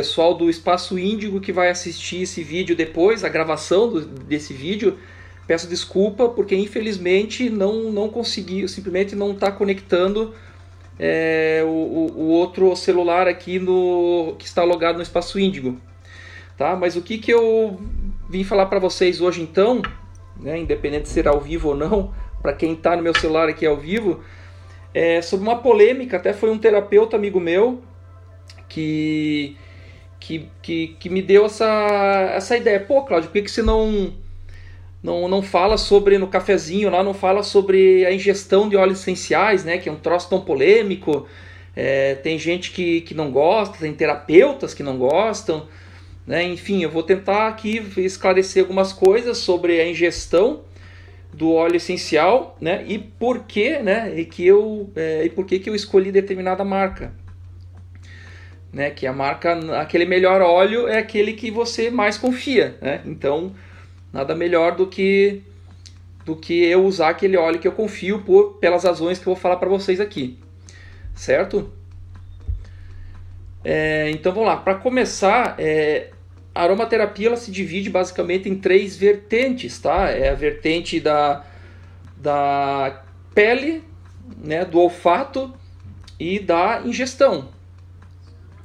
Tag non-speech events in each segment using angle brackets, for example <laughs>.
pessoal do Espaço Índigo que vai assistir esse vídeo depois, a gravação do, desse vídeo, peço desculpa porque infelizmente não, não consegui, simplesmente não está conectando é, o, o, outro celular aqui no que está logado no Espaço Índigo. Tá? Mas o que, que eu vim falar para vocês hoje então, né, independente de ser ao vivo ou não, <laughs> para quem está no meu celular aqui ao vivo, é sobre uma polêmica, até foi um terapeuta amigo meu que que, que, que me deu essa, essa ideia. Pô, Cláudio, por que, que você não, não, não fala sobre, no cafezinho lá, não fala sobre a ingestão de óleos essenciais, né? Que é um troço tão polêmico. É, tem gente que, que não gosta, tem terapeutas que não gostam. Né? Enfim, eu vou tentar aqui esclarecer algumas coisas sobre a ingestão do óleo essencial, né? E por que, né? E que eu é, e por que, que eu escolhi determinada marca né? Que a marca, aquele melhor óleo é aquele que você mais confia, né? Então, nada melhor do que do que eu usar aquele óleo que eu confio por pelas razões que eu vou falar para vocês aqui, certo? É, então vamos lá. Para começar, é, a aromaterapia ela se divide basicamente em três vertentes, tá? É a vertente da, da pele, né, do olfato e da ingestão.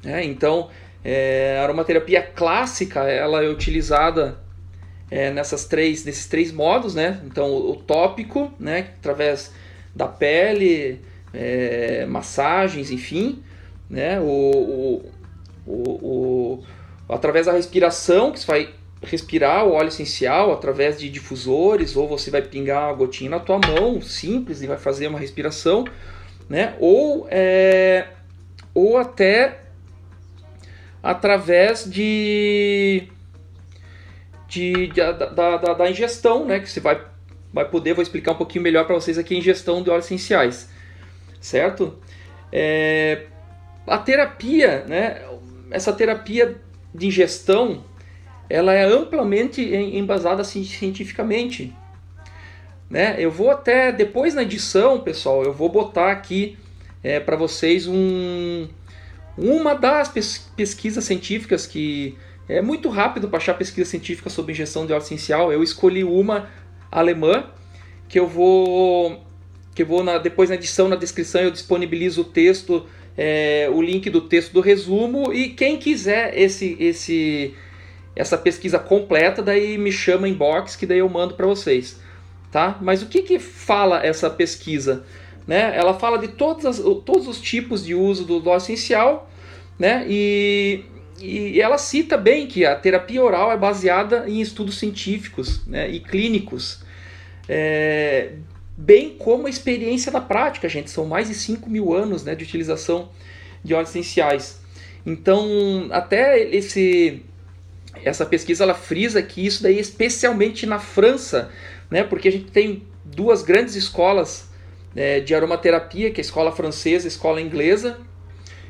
É, então, é, a aromaterapia clássica ela é utilizada é, nessas três, nesses três modos, né? Então, o, o tópico, né? através da pele, é, massagens, enfim, né? O, o, o, através da respiração, que você vai respirar o óleo essencial através de difusores, ou você vai pingar uma gotinha na tua mão, simples, e vai fazer uma respiração, né? Ou, é, ou até através de, de, de da, da, da, ingestão, né? Que você vai, vai poder, vou explicar um pouquinho melhor para vocês aqui a ingestão de óleos essenciais, certo? É, a terapia, né? Essa terapia de ingestão, ela é amplamente embasada cientificamente. Né? Eu vou até depois na edição, pessoal, eu vou botar aqui é, para vocês um, uma das pesquisas científicas que é muito rápido para achar pesquisa científica sobre injeção de óleo essencial. Eu escolhi uma alemã que eu vou que eu vou na, depois na edição, na descrição eu disponibilizo o texto, é, o link do texto do resumo e quem quiser esse esse essa pesquisa completa, daí me chama inbox que daí eu mando para vocês, tá? Mas o que que fala essa pesquisa? Né? Ela fala de todas as, todos os tipos de uso do óleo essencial, né? E, e ela cita bem que a terapia oral é baseada em estudos científicos né? e clínicos, é, bem como a experiência da prática, gente. São mais de 5 mil anos né, de utilização de óleos essenciais. Então, até esse, essa pesquisa ela frisa que isso daí, especialmente na França, né, porque a gente tem duas grandes escolas é, de aromaterapia, que é a escola francesa e a escola inglesa.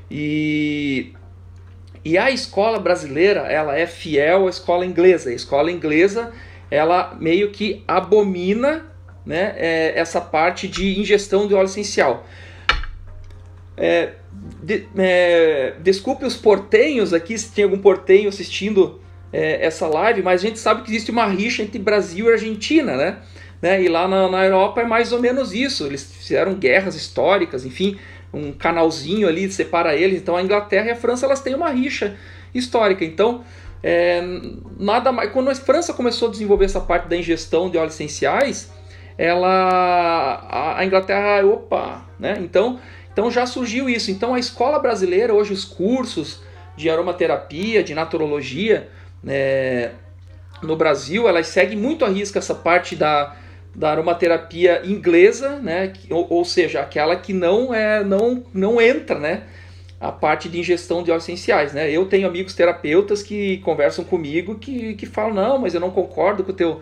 E, e a escola brasileira, ela é fiel à escola inglesa. A escola inglesa, ela meio que abomina né, é, essa parte de ingestão de óleo essencial. É, de, é, desculpe os portenhos aqui, se tem algum portenho assistindo é, essa live, mas a gente sabe que existe uma rixa entre Brasil e Argentina, né? Né? E lá na, na Europa é mais ou menos isso. Eles fizeram guerras históricas, enfim, um canalzinho ali separa eles. Então a Inglaterra e a França elas têm uma rixa histórica. Então é, nada mais. Quando a França começou a desenvolver essa parte da ingestão de óleos essenciais, ela a, Inglaterra, opa, né? Então então já surgiu isso. Então a escola brasileira hoje os cursos de aromaterapia, de naturologia, né, no Brasil, elas seguem muito a risca essa parte da da aromaterapia inglesa, né? Ou, ou, seja, aquela que não é não não entra, né? A parte de ingestão de óleos essenciais, né? Eu tenho amigos terapeutas que conversam comigo que, que falam não, mas eu não concordo com o teu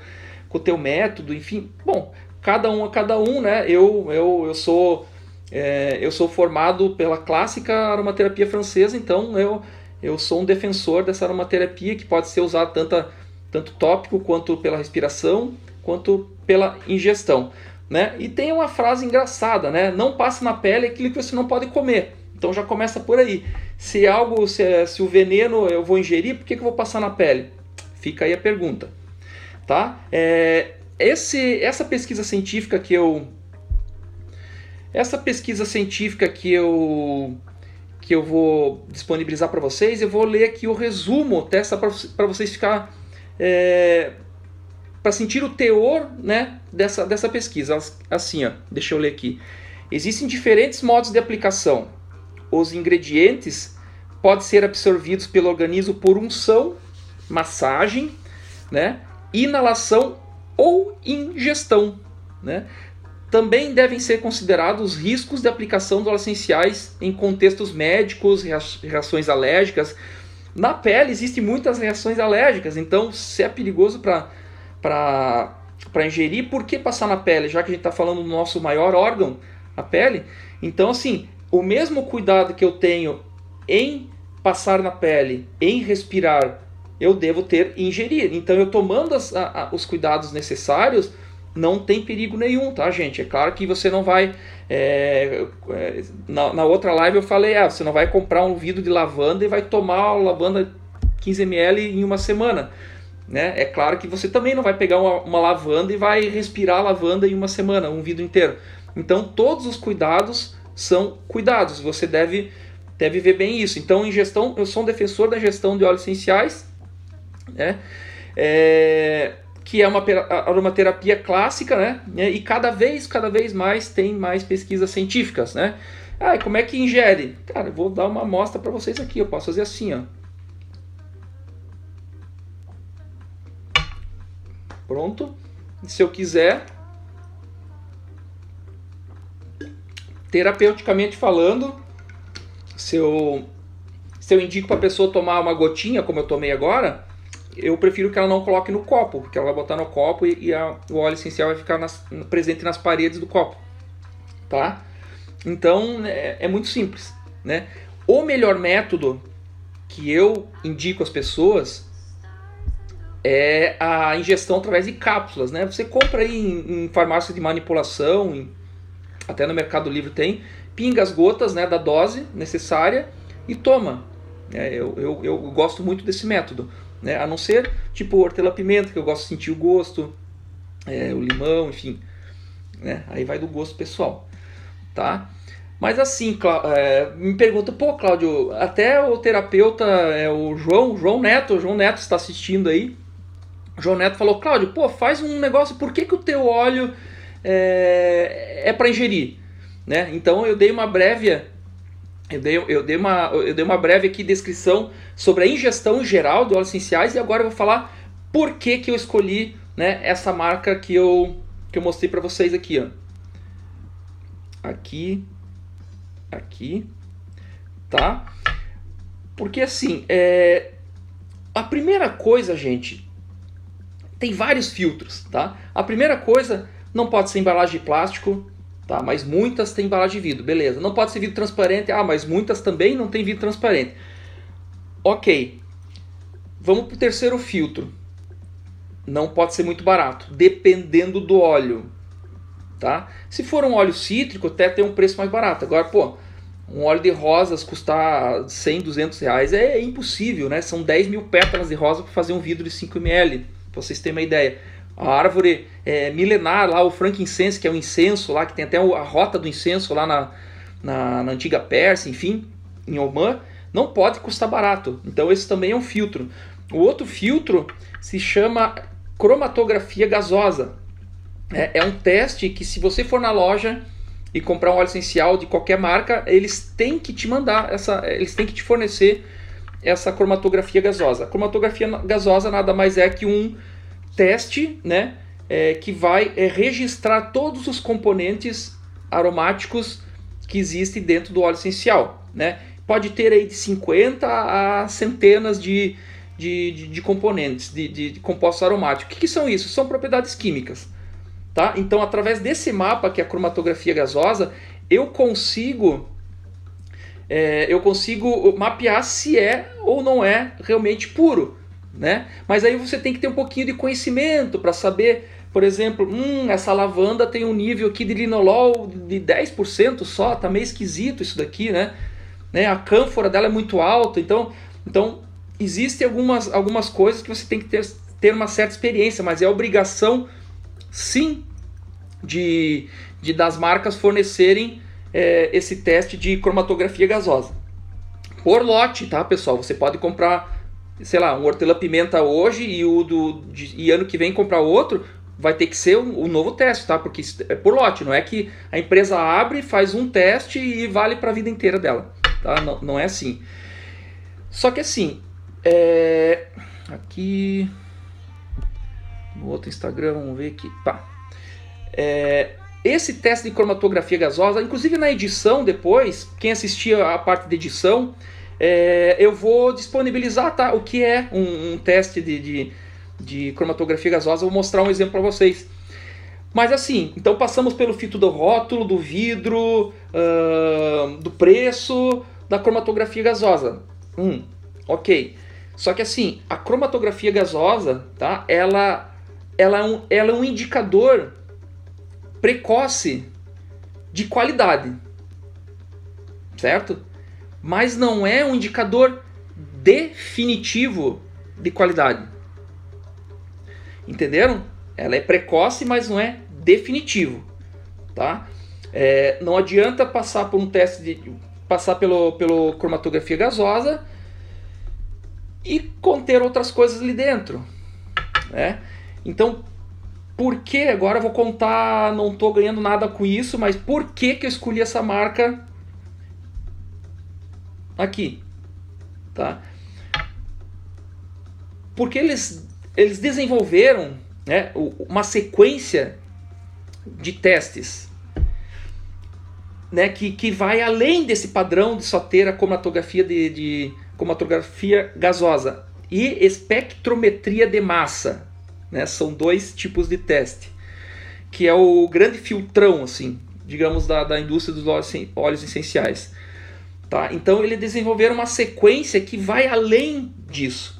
com o teu método, enfim. Bom, cada um a cada um, né? Eu eu, eu sou é, eu sou formado pela clássica aromaterapia francesa, então eu eu sou um defensor dessa aromaterapia que pode ser usada tanto, tanto tópico quanto pela respiração, quanto pela ingestão. Né? E tem uma frase engraçada, né? Não passe na pele aquilo que você não pode comer. Então já começa por aí. Se algo, se, se o veneno eu vou ingerir, por que, que eu vou passar na pele? Fica aí a pergunta. Tá? É, esse, essa pesquisa científica que eu essa pesquisa científica que eu que eu vou disponibilizar para vocês, eu vou ler aqui o resumo, testa para vocês ficar é, para sentir o teor, né, dessa dessa pesquisa. Assim, ó, deixa eu ler aqui. Existem diferentes modos de aplicação. Os ingredientes podem ser absorvidos pelo organismo por unção, massagem, né, inalação ou ingestão. Né? Também devem ser considerados os riscos de aplicação óleos essenciais em contextos médicos, reações alérgicas. Na pele existem muitas reações alérgicas, então se é perigoso para ingerir, por que passar na pele? Já que a gente está falando do nosso maior órgão, a pele. Então, assim, o mesmo cuidado que eu tenho em passar na pele, em respirar, eu devo ter ingerir. Então, eu tomando as, a, a, os cuidados necessários, não tem perigo nenhum, tá, gente? É claro que você não vai. É, é, na, na, outra live eu falei, ah, você não vai comprar um vidro de lavanda e vai tomar a lavanda 15ml em uma semana. Né? É claro que você também não vai pegar uma, uma lavanda e vai respirar lavanda em uma semana, um vidro inteiro. Então, todos os cuidados são cuidados. Você deve, deve ver bem isso. Então, em gestão, eu sou um defensor da gestão de óleos essenciais né? É, que é uma aromaterapia clássica, né? E cada vez, cada vez mais tem mais pesquisas científicas, né? Ah, como é que ingere? Cara, eu vou dar uma amostra para vocês aqui. Eu posso fazer assim, ó. Pronto. Se eu quiser, terapeuticamente falando, se eu, se eu indico para a pessoa tomar uma gotinha, como eu tomei agora, eu prefiro que ela não coloque no copo, porque ela vai botar no copo e, e a, o óleo essencial vai ficar nas, presente nas paredes do copo, tá? Então é, é, muito simples, né? O melhor método que eu indico às pessoas é a ingestão através de cápsulas, né? Você compra aí em, em farmácia de manipulação, em, até no Mercado Livre tem, pinga as gotas né, da dose necessária e toma. É, eu, eu, eu gosto muito desse método. Né? A não ser tipo hortelã-pimenta, que eu gosto de sentir o gosto, é, o limão, enfim. Né? Aí vai do gosto pessoal. Tá? Mas assim, é, me pergunta, pô, Cláudio, até o terapeuta, é o João, João Neto, João Neto está assistindo aí. João Neto falou, Cláudio, pô, faz um negócio, por que, que o teu óleo é, é para ingerir? Né? Então eu dei uma breve eu dei, eu, dei uma, eu dei uma breve aqui descrição sobre a ingestão geral de óleos essenciais e agora eu vou falar por que, que eu escolhi né, essa marca que eu, que eu mostrei para vocês aqui. Ó. Aqui, aqui, tá? Porque assim, é, a primeira coisa, gente, tem vários filtros, tá? A primeira coisa não pode ser embalagem de plástico, Tá? Mas muitas têm embalagem de vidro, beleza. Não pode ser vidro transparente, ah, mas muitas também não tem vidro transparente. Ok, vamos para o terceiro filtro. Não pode ser muito barato, dependendo do óleo. Tá? Se for um óleo cítrico, até tem um preço mais barato. Agora, pô, um óleo de rosas custar 100, 200 reais é, impossível, né? São 10 mil pétalas de rosa para fazer um vidro de 5 ml, para vocês terem uma ideia a árvore é, milenar lá, o frankincense, que é o incenso lá, que tem até a rota do incenso lá na, na, na antiga Pérsia, enfim, em Oman, não pode custar barato. Então esse também é um filtro. O outro filtro se chama cromatografia gasosa. É, é um teste que se você for na loja e comprar um óleo essencial de qualquer marca, eles têm que te mandar essa, eles têm que te fornecer essa cromatografia gasosa. A cromatografia gasosa nada mais é que um teste, né, é, que vai é, registrar todos os componentes aromáticos que existem dentro do óleo essencial, né? Pode ter aí de 50 a centenas de, de, de, de componentes, de, de, compostos aromáticos. O que, que, são isso? São propriedades químicas. Tá? Então, através desse mapa, que é a cromatografia gasosa, eu consigo é, eu consigo mapear se é ou não é realmente puro, né? Mas aí você tem que ter um pouquinho de conhecimento para saber, por exemplo, hum, essa lavanda tem um nível aqui de linolol de 10% só, tá meio esquisito isso daqui, né? né? A cânfora dela é muito alta, então, então existem algumas, algumas coisas que você tem que ter, ter uma certa experiência, mas é obrigação, sim, de, de das marcas fornecerem é, esse teste de cromatografia gasosa. Por lote, tá, pessoal? Você pode comprar, sei lá, um hortelã-pimenta hoje e o do de, e ano que vem comprar outro, vai ter que ser um, um novo teste, tá? Porque é por lote, não é que a empresa abre, faz um teste e vale para a vida inteira dela, tá? Não, não é assim. Só que assim, é... aqui no outro Instagram, vamos ver aqui, pá. É, esse teste de cromatografia gasosa, inclusive na edição depois, quem assistia a parte de edição, é, eu vou disponibilizar tá, o que é um, um teste de, de, de, cromatografia gasosa, vou mostrar um exemplo para vocês. Mas assim, então passamos pelo fito do rótulo, do vidro, uh, do preço, da cromatografia gasosa. Hum, ok. Só que assim, a cromatografia gasosa, tá? Ela, ela, é, um, ela é um indicador precoce de qualidade, certo? Mas não é um indicador definitivo de qualidade. Entenderam? Ela é precoce, mas não é definitivo, tá? É, não adianta passar por um teste de passar pelo, pelo cromatografia gasosa e conter outras coisas ali dentro, né? Então por que, agora eu vou contar, não estou ganhando nada com isso, mas por que, que eu escolhi essa marca aqui, tá? Porque eles, eles desenvolveram né, uma sequência de testes né, que, que vai além desse padrão de só ter a cromatografia de, de cromatografia gasosa e espectrometria de massa, né? São dois tipos de teste, que é o grande filtrão, assim, digamos, da, da indústria dos óleos, óleos essenciais. Tá? Então eles desenvolveram uma sequência que vai além disso.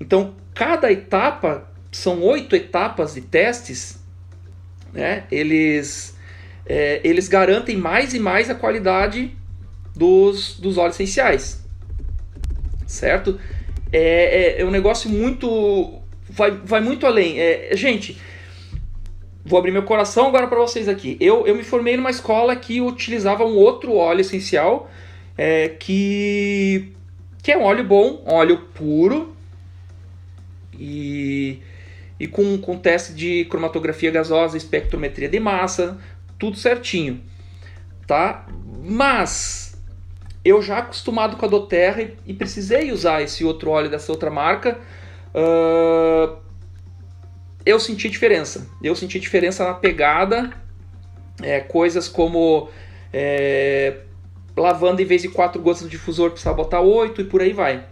Então cada etapa são oito etapas de testes, né? Eles é, eles garantem mais e mais a qualidade dos, dos óleos essenciais, certo? É, é, é um negócio muito vai, vai muito além. É, gente, vou abrir meu coração agora para vocês aqui. Eu, eu me formei numa escola que utilizava um outro óleo essencial, é, que, que é um óleo bom, um óleo puro, e, e com, com teste de cromatografia gasosa, espectrometria de massa, tudo certinho. Tá? Mas eu já acostumado com a Doterra e, e precisei usar esse outro óleo dessa outra marca Uh, eu senti diferença. Eu senti diferença na pegada, é, coisas como é, lavando em vez de quatro gotas de difusor precisava botar oito e por aí vai,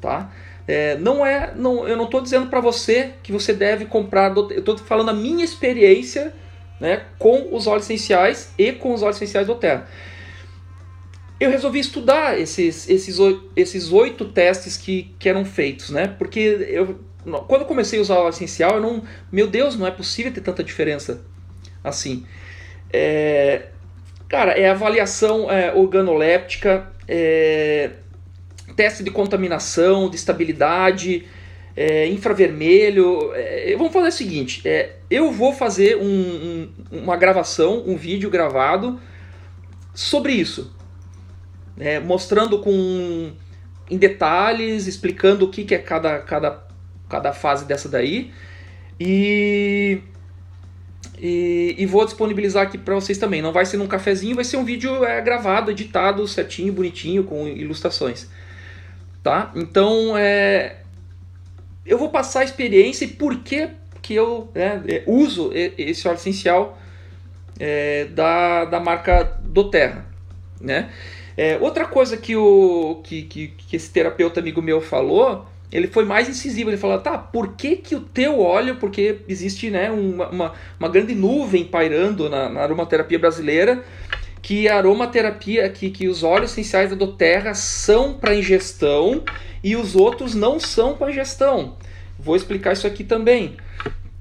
tá? É, não é, não, eu não estou dizendo para você que você deve comprar. Eu estou falando a minha experiência, né, com os óleos essenciais e com os óleos essenciais do Terra eu resolvi estudar esses, esses, esses oito testes que, que eram feitos, né? Porque eu, quando eu comecei a usar o essencial, eu não. Meu Deus, não é possível ter tanta diferença assim. É, cara, é avaliação é, organoléptica, é, teste de contaminação, de estabilidade, é, infravermelho. É, vamos fazer o seguinte: é, eu vou fazer um, um, uma gravação, um vídeo gravado sobre isso é, mostrando com em detalhes, explicando o que, que é cada, cada, cada fase dessa daí. E, e, e vou disponibilizar aqui para vocês também. Não vai ser num cafezinho, vai ser um vídeo é, gravado, editado, certinho, bonitinho, com ilustrações. Tá? Então, é, eu vou passar a experiência e por que, que eu né, é, uso esse óleo essencial é, da, da marca Doterra. Né? É, outra coisa que, o, que, que, que, esse terapeuta amigo meu falou, ele foi mais incisivo. Ele falou: tá, por que, que o teu óleo, porque existe né, uma, uma, uma grande nuvem pairando na, na aromaterapia brasileira, que a aromaterapia, que, que os óleos essenciais da doTERRA são para ingestão e os outros não são para ingestão. Vou explicar isso aqui também,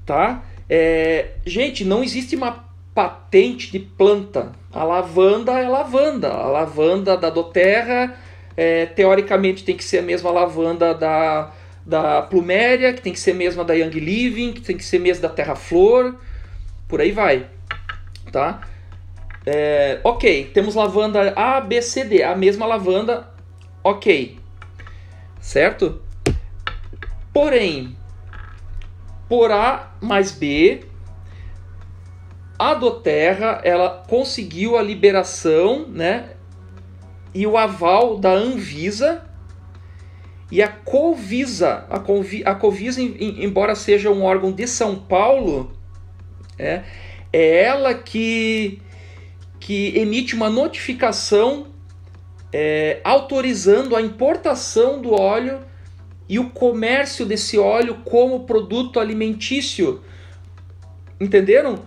tá? É, gente, não existe uma patente de planta. A lavanda é lavanda. A lavanda da doTERRA, é, teoricamente, tem que ser a mesma lavanda da, da Pluméria, que tem que ser a mesma da Young Living, que tem que ser a mesma da Terra Flor, por aí vai, tá? É, ok, temos lavanda A, B, C, D, a mesma lavanda, ok, certo? Porém, por A mais B, a Doterra ela conseguiu a liberação, né, e o aval da Anvisa e a Covisa, a, Covi, a Covisa, embora seja um órgão de São Paulo, é, é ela que que emite uma notificação é, autorizando a importação do óleo e o comércio desse óleo como produto alimentício. Entenderam?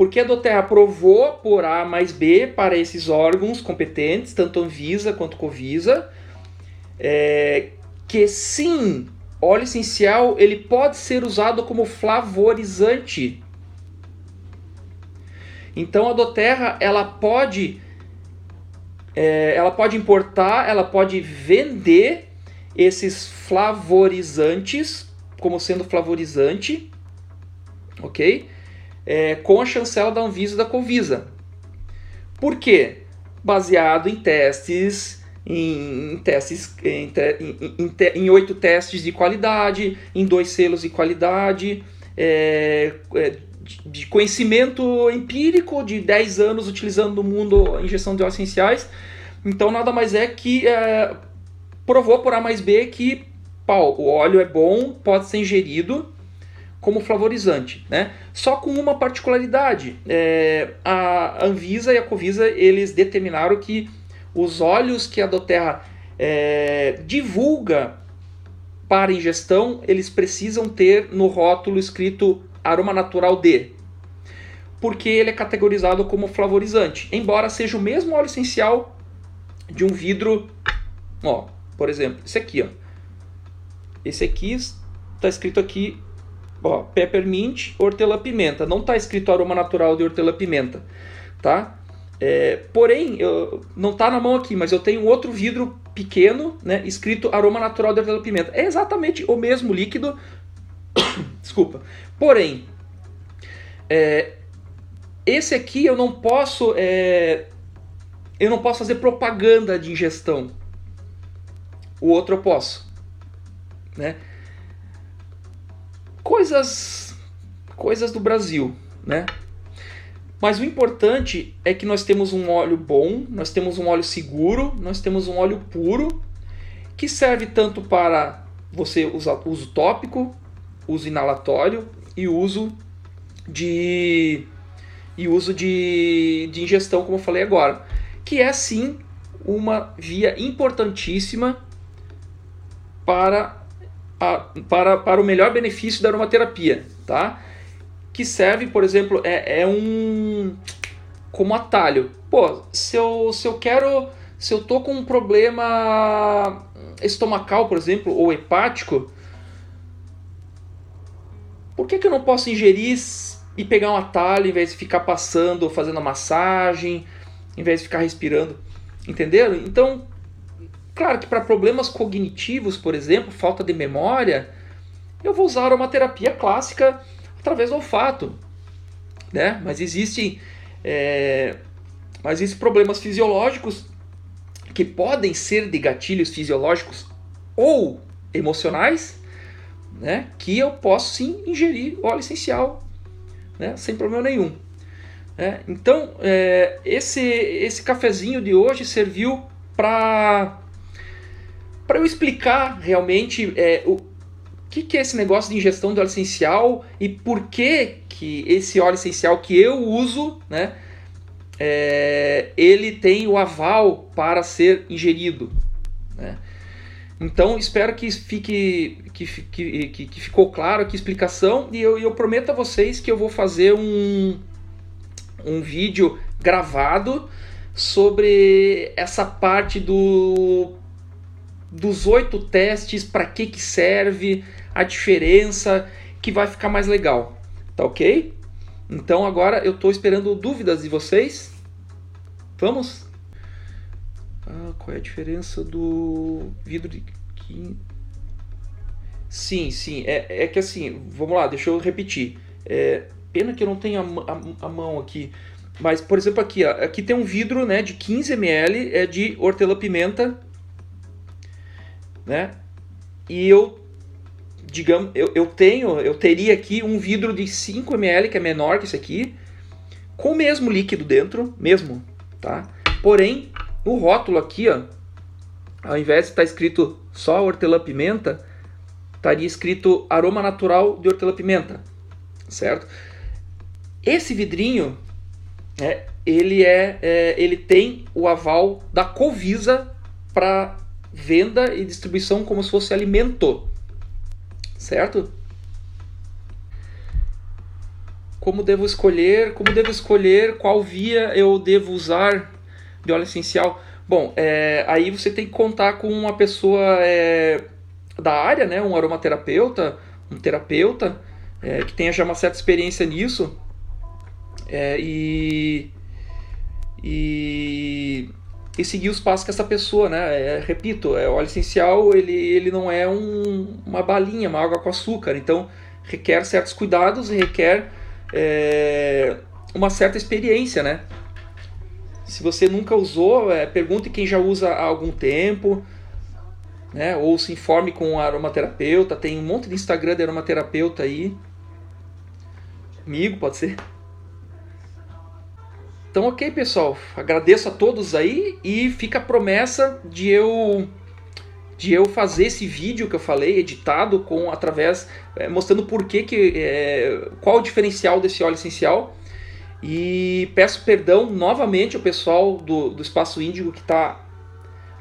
Porque a Doterra aprovou por A mais B para esses órgãos competentes, tanto Anvisa quanto Covisa, é, que sim, óleo essencial ele pode ser usado como flavorizante então a Doterra ela pode é, ela pode importar, ela pode vender esses flavorizantes como sendo flavorizante, ok? É, com a chancela da Anvisa e da Covisa. Por quê? Baseado em testes, em, em testes, em, em, em, oito testes de qualidade, em dois selos de qualidade, é, é de conhecimento empírico de 10 anos utilizando no mundo a injeção de óleos essenciais. Então nada mais é que é, provou por A mais B que pau, o óleo é bom, pode ser ingerido como flavorizante, né? Só com uma particularidade, é, a Anvisa e a Covisa eles determinaram que os óleos que a Doterra é, divulga para ingestão, eles precisam ter no rótulo escrito aroma natural de, porque ele é categorizado como flavorizante, embora seja o mesmo óleo essencial de um vidro, ó, por exemplo, esse aqui, ó. Esse aqui está escrito aqui, ó, peppermint, hortelã-pimenta. Não está escrito aroma natural de hortelã-pimenta, tá? É, porém, eu, não está na mão aqui, mas eu tenho outro vidro pequeno, né, escrito aroma natural de hortelã-pimenta. É exatamente o mesmo líquido, <coughs> Desculpa. Porém, é, esse aqui eu não posso. É, eu não posso fazer propaganda de ingestão. O outro eu posso. Né? Coisas. Coisas do Brasil. Né? Mas o importante é que nós temos um óleo bom, nós temos um óleo seguro, nós temos um óleo puro, que serve tanto para você usar uso tópico, uso inalatório e uso de e uso de, de ingestão, como eu falei agora, que é sim uma via importantíssima para, a, para, para o melhor benefício da aromaterapia, tá? Que serve, por exemplo, é, é um como atalho. Pô, se eu, se eu quero, se eu tô com um problema estomacal, por exemplo, ou hepático, por que, que eu não posso ingerir e pegar um atalho em vez de ficar passando, fazendo a massagem, em vez de ficar respirando? Entenderam? Então, claro que para problemas cognitivos, por exemplo, falta de memória, eu vou usar uma terapia clássica através do olfato. Né? Mas existem, é, mas existem problemas fisiológicos que podem ser de gatilhos fisiológicos ou emocionais né, que eu posso sim ingerir óleo essencial, né, sem problema nenhum. É, então, é, esse, esse cafezinho de hoje serviu para para eu explicar realmente é, o que, que é esse negócio de ingestão de óleo essencial e por que, que esse óleo essencial que eu uso, né, é, ele tem o aval para ser ingerido. Né? Então espero que fique que, que, que, ficou claro aqui a explicação e eu, eu prometo a vocês que eu vou fazer um, um vídeo gravado sobre essa parte do dos oito testes, para que que serve, a diferença, que vai ficar mais legal, tá ok? Então agora eu estou esperando dúvidas de vocês. Vamos? Ah, qual é a diferença do vidro de Sim, sim. É, é que assim, vamos lá, deixa eu repetir. É, pena que eu não tenho a, a, a, mão aqui. Mas, por exemplo, aqui, ó, aqui tem um vidro né, de 15 ml é de hortelã-pimenta. Né? E eu, digamos, eu, eu tenho, eu teria aqui um vidro de 5 ml, que é menor que esse aqui, com o mesmo líquido dentro, mesmo, tá? Porém, no rótulo aqui, ó, ao invés de estar tá escrito só hortelã-pimenta, estaria escrito aroma natural de hortelã-pimenta, certo? Esse vidrinho, é, ele, é, é, ele tem o aval da Covisa para venda e distribuição como se fosse alimento, certo? Como devo escolher? Como devo escolher qual via eu devo usar de óleo essencial? Bom, é, aí você tem que contar com uma pessoa é, da área, né, um aromaterapeuta, um terapeuta é, que tenha já uma certa experiência nisso é, e, e, e seguir os passos que essa pessoa, né? É, repito, é, o óleo essencial ele, ele não é um, uma balinha, uma água com açúcar, então requer certos cuidados e requer é, uma certa experiência, né? Se você nunca usou, é, pergunte quem já usa há algum tempo né? Ou se informe com um aromaterapeuta. Tem um monte de Instagram de aromaterapeuta aí. Amigo, pode ser. Então, ok, pessoal. Agradeço a todos aí e fica a promessa de eu de eu fazer esse vídeo que eu falei editado com através é, mostrando por que, que é, qual o diferencial desse óleo essencial e peço perdão novamente ao pessoal do, do espaço Índigo que está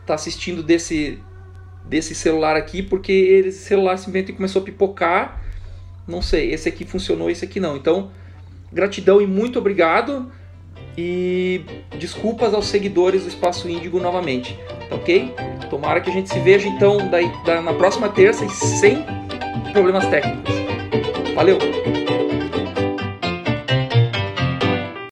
tá assistindo desse desse celular aqui, porque esse celular simplesmente começou a pipocar. Não sei, esse aqui funcionou, esse aqui não. Então, gratidão e muito obrigado. E desculpas aos seguidores do Espaço Índigo novamente, tá ok? Tomara que a gente se veja então daí, da, na próxima terça e sem problemas técnicos. Valeu!